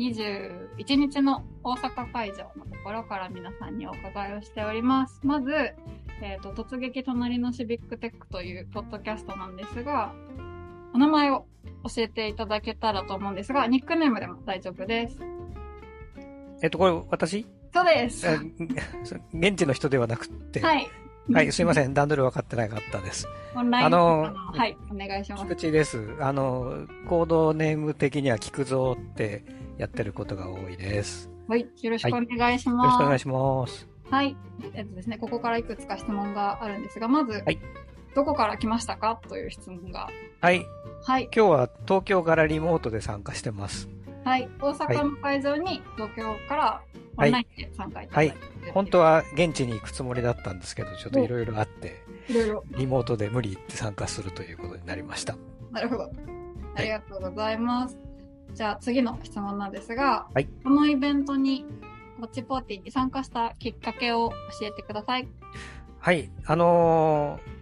21日の大阪会場のところから皆さんにお伺いをしております。まず、えっ、と、突撃隣のシビックテックというポッドキャストなんですが、お名前を教えていただけたらと思うんですが、ニックネームでも大丈夫です。えっと、これ、私？そうです。え現地の人ではなくって。はい。はい、すいまん。せん。段取り分かってなかったです。オンラインあのはい、お願いします菊。池です。あの、コードネーム的には菊蔵ってやってることが多いです。はい、よろしくお願いしよます。ろしくお願いします。はい。えっとですね、ここからいくつか質問があるんですが、まず、はいどこから来ましたか？という質問が。はい、はい。今日は東京からリモートで参加してます。はい。大阪の会場に東京からオンラインで参加いただいて、本当は現地に行くつもりだったんですけど、ちょっといろいろあって、いろいろ。リモートで無理言って参加するということになりました。なるほど。ありがとうございます。じゃあ次の質問なんですが、はいこのイベントに、ウォッチポーティーに参加したきっかけを教えてください。はい、あのー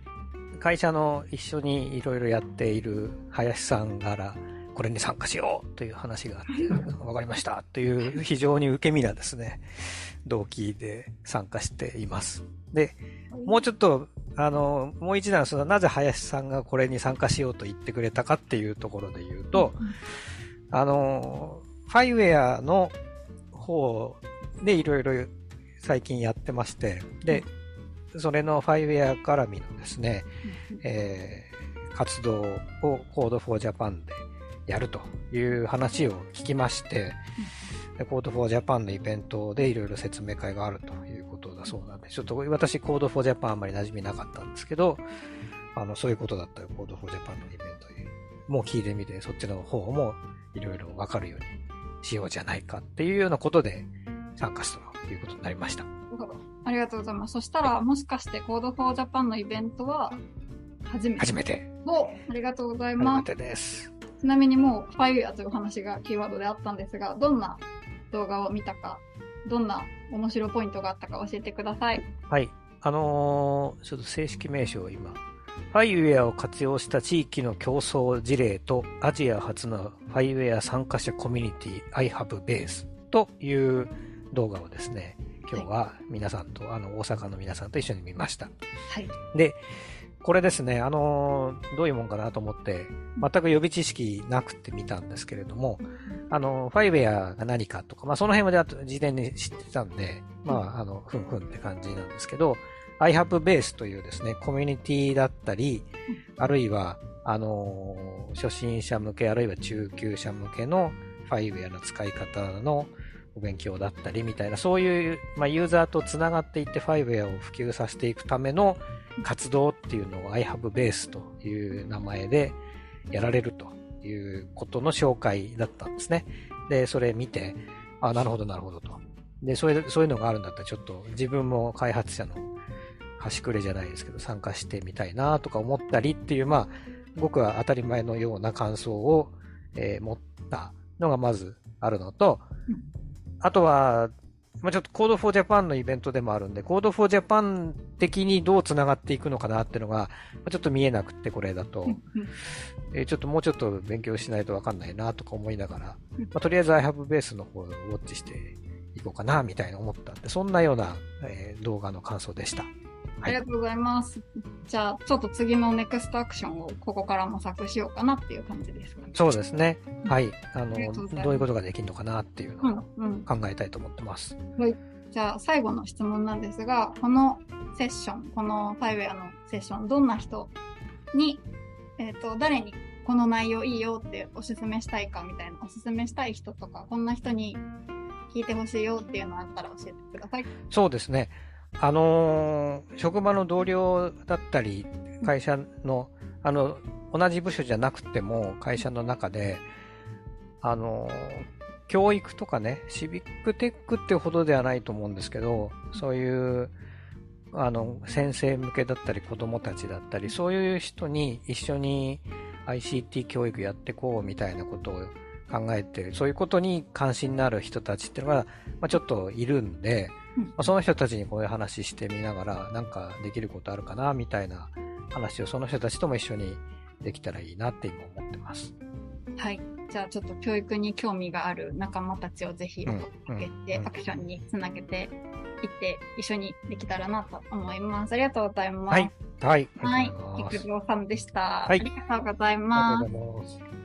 会社の一緒にいろいろやっている林さんから、これに参加しようという話があって、わかりましたという非常に受け身なですね、動機で参加しています。で、もうちょっと、あの、もう一段、その、なぜ林さんがこれに参加しようと言ってくれたかっていうところで言うと、あの、ファイウェアの方でいろいろ最近やってまして、で、それのファイウェア絡みのですね、えー活動を Code for Japan でやるという話を聞きまして、で Code for Japan のイベントでいろいろ説明会があるということだそうなんで、ちょっと私 Code for Japan あんまり馴染みなかったんですけど、あの、そういうことだったよ、Code for Japan のイベントに。もう聞いてみて、そっちの方もいろいろわかるようにしようじゃないかっていうようなことで参加したということになりました。ありがとうございます。そしたら、もしかして Code for Japan のイベントは初めて初めて。おありがとうございます。てです。ちなみにもう、ファイヤーというお話がキーワードであったんですが、どんな動画を見たか、どんな面白ポイントがあったか教えてください。はい。あのーちょっと正式名称を今、ファイウェアを活用した地域の競争事例とアジア初のファイウェア参加者コミュニティ I have base という動画をですね、今日は皆さんと、あの、大阪の皆さんと一緒に見ました。はい。で、これですね、あのーどういうもんかなと思って、全く予備知識なくて見たんですけれども、あの、ファイウェアが何かとか、まあその辺まで事前に知ってたんで、まああの、ふんふんって感じなんですけど、iHaveBase というですね、コミュニティだったり、あるいは、あの初心者向け、あるいは中級者向けのファイウェアの使い方のお勉強だったりみたいな、そういう、まあ、ユーザーとつながっていってファイウェアを普及させていくための活動っていうのを iHaveBase という名前でやられるということの紹介だったんですね。で、それ見て、あ、なるほど、なるほどと。で、そういう、そういうのがあるんだったらちょっと自分も開発者の端くれじゃないですけど参加してみたいなとか思ったりっていう、まあ、僕は当たり前のような感想を、えー持ったのがまずあるのとうん、あとは、まあ、ちょっと Code for Japan のイベントでもあるんで、Code for Japan 的にどう繋がっていくのかなっていうのが、まあちょっと見えなくって、これだと。えーちょっともうちょっと勉強しないとわかんないなとか思いながら、まあ、とりあえず iHaveBase の方をウォッチしていこうかなみたいな思ったんで、そんなような、えー動画の感想でした。ありがとうございます。じゃあ、ちょっと次のネクストアクションをここから模索しようかなっていう感じですかね。そうですね。はい。あの、どういうことができるのかなっていううのをん、うん。考えたいと思ってます。じゃあ、最後の質問なんですが、このセッション、このファイウェアのセッション、どんな人に、えっ、と、誰にこの内容いいよっておすすめしたいかみたいな、おすすめしたい人とか、こんな人に聞いてほしいよっていうのあったら教えてください。そうですね。あのー職場の同僚だったり、会社の、あの、同じ部署じゃなくても、会社の中で、あのー教育とかね、シビックテックってほどではないと思うんですけど、そういう、あの、先生向けだったり、子供たちだったり、そういう人に一緒に ICT 教育やってこうみたいなことを考えて、そういうことに関心のある人たちっていうのが、まあ、ちょっといるんで、まあ、その人たちにこういう話してみながら、なんかできることあるかな、みたいな話をその人たちとも一緒にできたらいいなって今思ってます。はい。じゃあちょっと教育に興味がある仲間たちをぜひうん追っかけて、うんアクションにつなげていって、一緒にできたらなと思います。ありがとうございます。はい。はい。はいさんでした。はいありがとうございあますりがとうございます。